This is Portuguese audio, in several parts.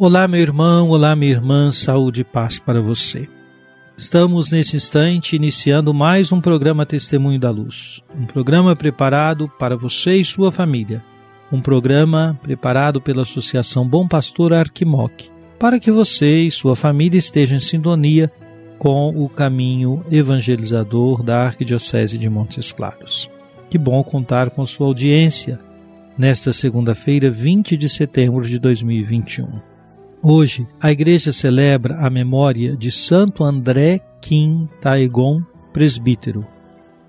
Olá, meu irmão, olá, minha irmã, saúde e paz para você. Estamos nesse instante iniciando mais um programa Testemunho da Luz, um programa preparado para você e sua família, um programa preparado pela Associação Bom Pastor Arquimoc, para que você e sua família estejam em sintonia com o caminho evangelizador da Arquidiocese de Montes Claros. Que bom contar com sua audiência nesta segunda-feira, 20 de setembro de 2021. Hoje, a igreja celebra a memória de Santo André Kim Taegon, presbítero,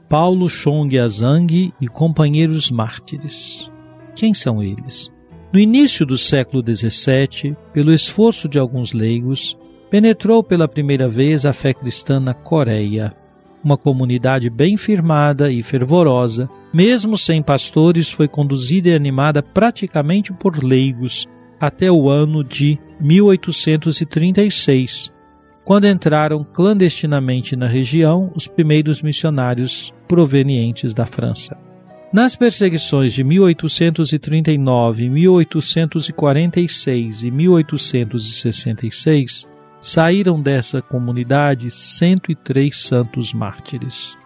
Paulo Chong Azang e companheiros mártires. Quem são eles? No início do século XVII, pelo esforço de alguns leigos, penetrou pela primeira vez a fé cristã na Coreia. Uma comunidade bem firmada e fervorosa, mesmo sem pastores, foi conduzida e animada praticamente por leigos até o ano de 1836, quando entraram clandestinamente na região os primeiros missionários provenientes da França. Nas perseguições de 1839, 1846 e 1866, saíram dessa comunidade 103 santos mártires.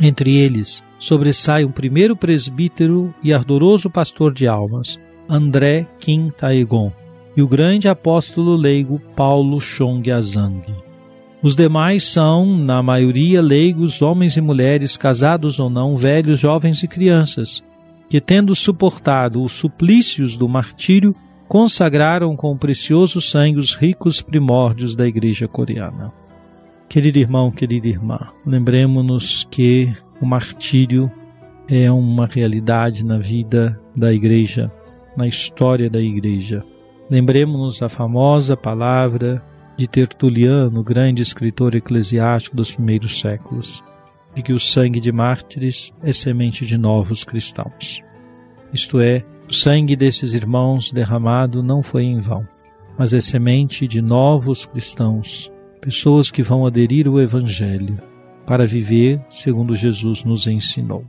Entre eles, sobressai um primeiro presbítero e ardoroso pastor de almas, André Kim Taegon, e o grande apóstolo leigo Paulo Chong Azang. Os demais são, na maioria, leigos, homens e mulheres, casados ou não, velhos, jovens e crianças, que, tendo suportado os suplícios do martírio, consagraram com o precioso sangue os ricos primórdios da Igreja coreana. Querido irmão, querida irmã, lembremos-nos que o martírio é uma realidade na vida da Igreja, na história da Igreja. Lembremos-nos a famosa palavra de Tertuliano, grande escritor eclesiástico dos primeiros séculos, de que o sangue de mártires é semente de novos cristãos. Isto é, o sangue desses irmãos derramado não foi em vão, mas é semente de novos cristãos, pessoas que vão aderir ao Evangelho para viver segundo Jesus nos ensinou.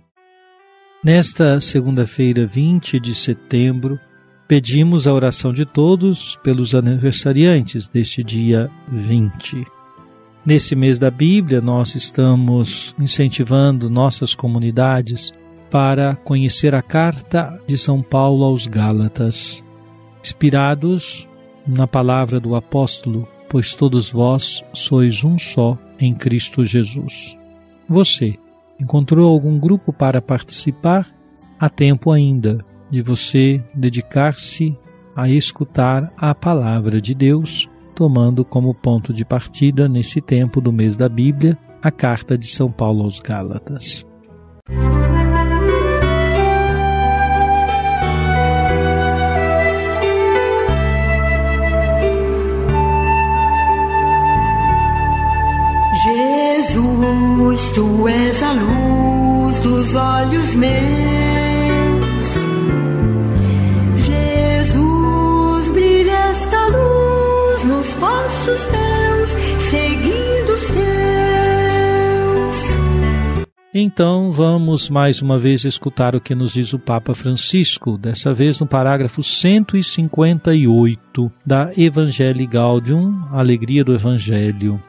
Nesta segunda-feira, 20 de setembro, pedimos a oração de todos pelos aniversariantes deste dia 20. Nesse mês da Bíblia, nós estamos incentivando nossas comunidades para conhecer a carta de São Paulo aos Gálatas, inspirados na palavra do apóstolo, pois todos vós sois um só em Cristo Jesus. Você encontrou algum grupo para participar? Há tempo ainda de você dedicar-se a escutar a palavra de Deus, tomando como ponto de partida nesse tempo do mês da Bíblia a carta de São Paulo aos Gálatas. Jesus, tu és a luz dos olhos meus. Então vamos mais uma vez escutar o que nos diz o Papa Francisco, dessa vez no parágrafo 158 da Evangelii Gaudium, Alegria do Evangelho.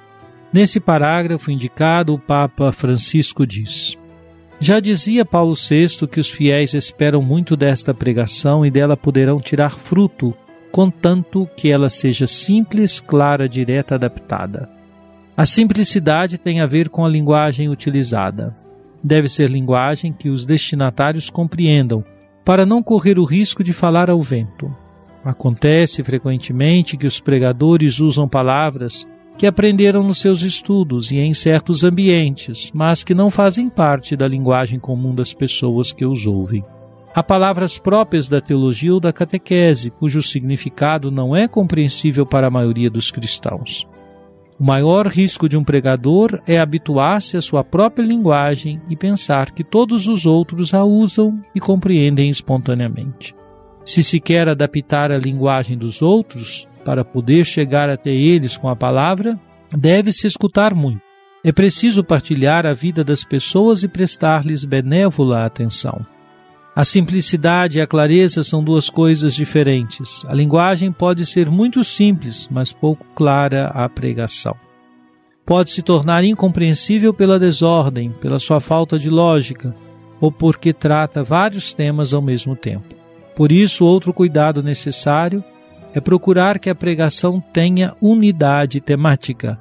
Nesse parágrafo indicado, o Papa Francisco diz: Já dizia Paulo VI que os fiéis esperam muito desta pregação e dela poderão tirar fruto, contanto que ela seja simples, clara, direta, adaptada. A simplicidade tem a ver com a linguagem utilizada. Deve ser linguagem que os destinatários compreendam, para não correr o risco de falar ao vento. Acontece frequentemente que os pregadores usam palavras que aprenderam nos seus estudos e em certos ambientes, mas que não fazem parte da linguagem comum das pessoas que os ouvem. Há palavras próprias da teologia ou da catequese, cujo significado não é compreensível para a maioria dos cristãos. O maior risco de um pregador é habituar-se à sua própria linguagem e pensar que todos os outros a usam e compreendem espontaneamente. Se se quer adaptar a linguagem dos outros, para poder chegar até eles com a palavra, deve-se escutar muito. É preciso partilhar a vida das pessoas e prestar-lhes benévola atenção. A simplicidade e a clareza são duas coisas diferentes. A linguagem pode ser muito simples, mas pouco clara a pregação. Pode se tornar incompreensível pela desordem, pela sua falta de lógica, ou porque trata vários temas ao mesmo tempo. Por isso, outro cuidado necessário é procurar que a pregação tenha unidade temática,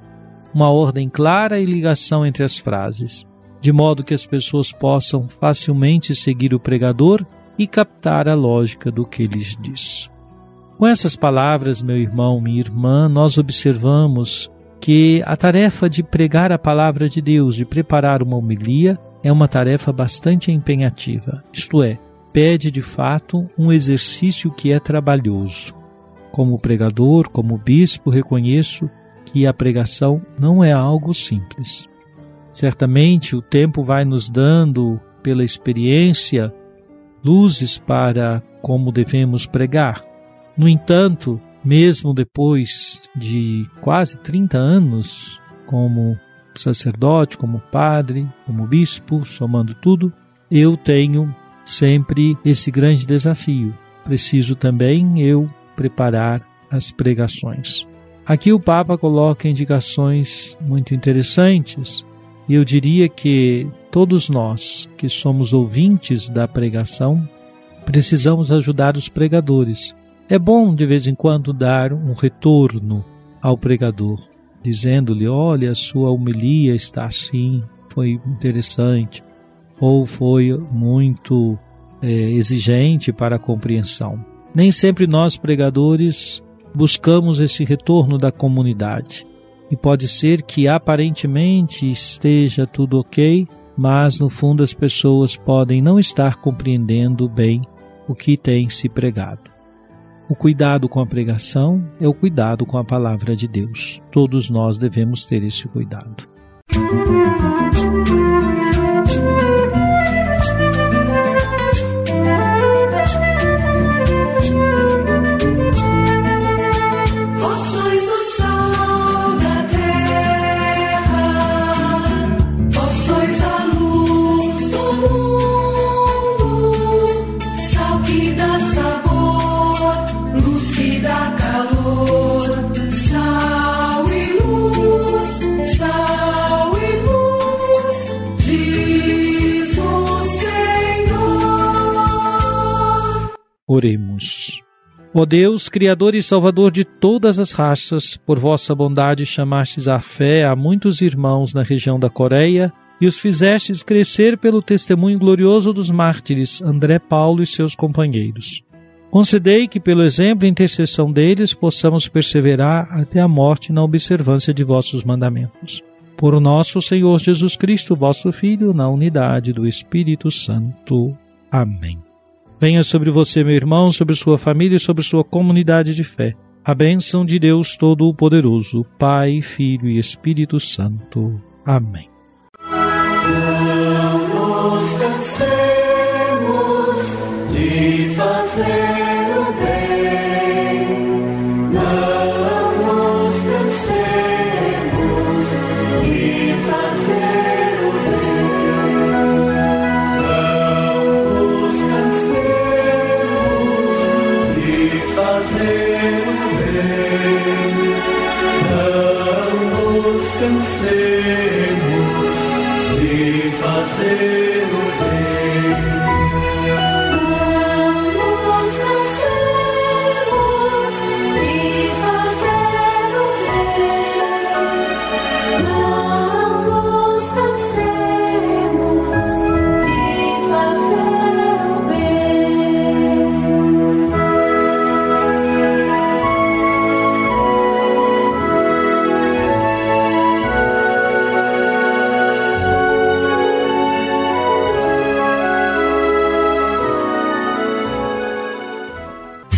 uma ordem clara e ligação entre as frases, de modo que as pessoas possam facilmente seguir o pregador e captar a lógica do que lhes diz. Com essas palavras, meu irmão, minha irmã, nós observamos que a tarefa de pregar a palavra de Deus, de preparar uma homilia, é uma tarefa bastante empenhativa, isto é, pede de fato um exercício que é trabalhoso. Como pregador, como bispo, reconheço que a pregação não é algo simples. Certamente o tempo vai nos dando, pela experiência, luzes para como devemos pregar. No entanto, mesmo depois de quase 30 anos como sacerdote, como padre, como bispo, somando tudo, eu tenho sempre esse grande desafio. Preciso também eu preparar as pregações. Aqui o Papa coloca indicações muito interessantes e eu diria que todos nós que somos ouvintes da pregação precisamos ajudar os pregadores. É bom de vez em quando dar um retorno ao pregador, dizendo-lhe: olha, a sua homilia está assim, foi interessante, ou foi muito é, exigente para a compreensão. Nem sempre nós, pregadores, buscamos esse retorno da comunidade. E pode ser que aparentemente esteja tudo ok, mas no fundo as pessoas podem não estar compreendendo bem o que tem se pregado. O cuidado com a pregação é o cuidado com a palavra de Deus. Todos nós devemos ter esse cuidado. Música Oremos. Ó Deus, Criador e Salvador de todas as raças, por vossa bondade chamastes à fé a muitos irmãos na região da Coreia e os fizestes crescer pelo testemunho glorioso dos mártires André Paulo e seus companheiros. Concedei que, pelo exemplo e intercessão deles, possamos perseverar até a morte na observância de vossos mandamentos. Por nosso Senhor Jesus Cristo, vosso Filho, na unidade do Espírito Santo. Amém. Venha sobre você, meu irmão, sobre sua família e sobre sua comunidade de fé. A bênção de Deus Todo-Poderoso, Pai, Filho e Espírito Santo. Amém.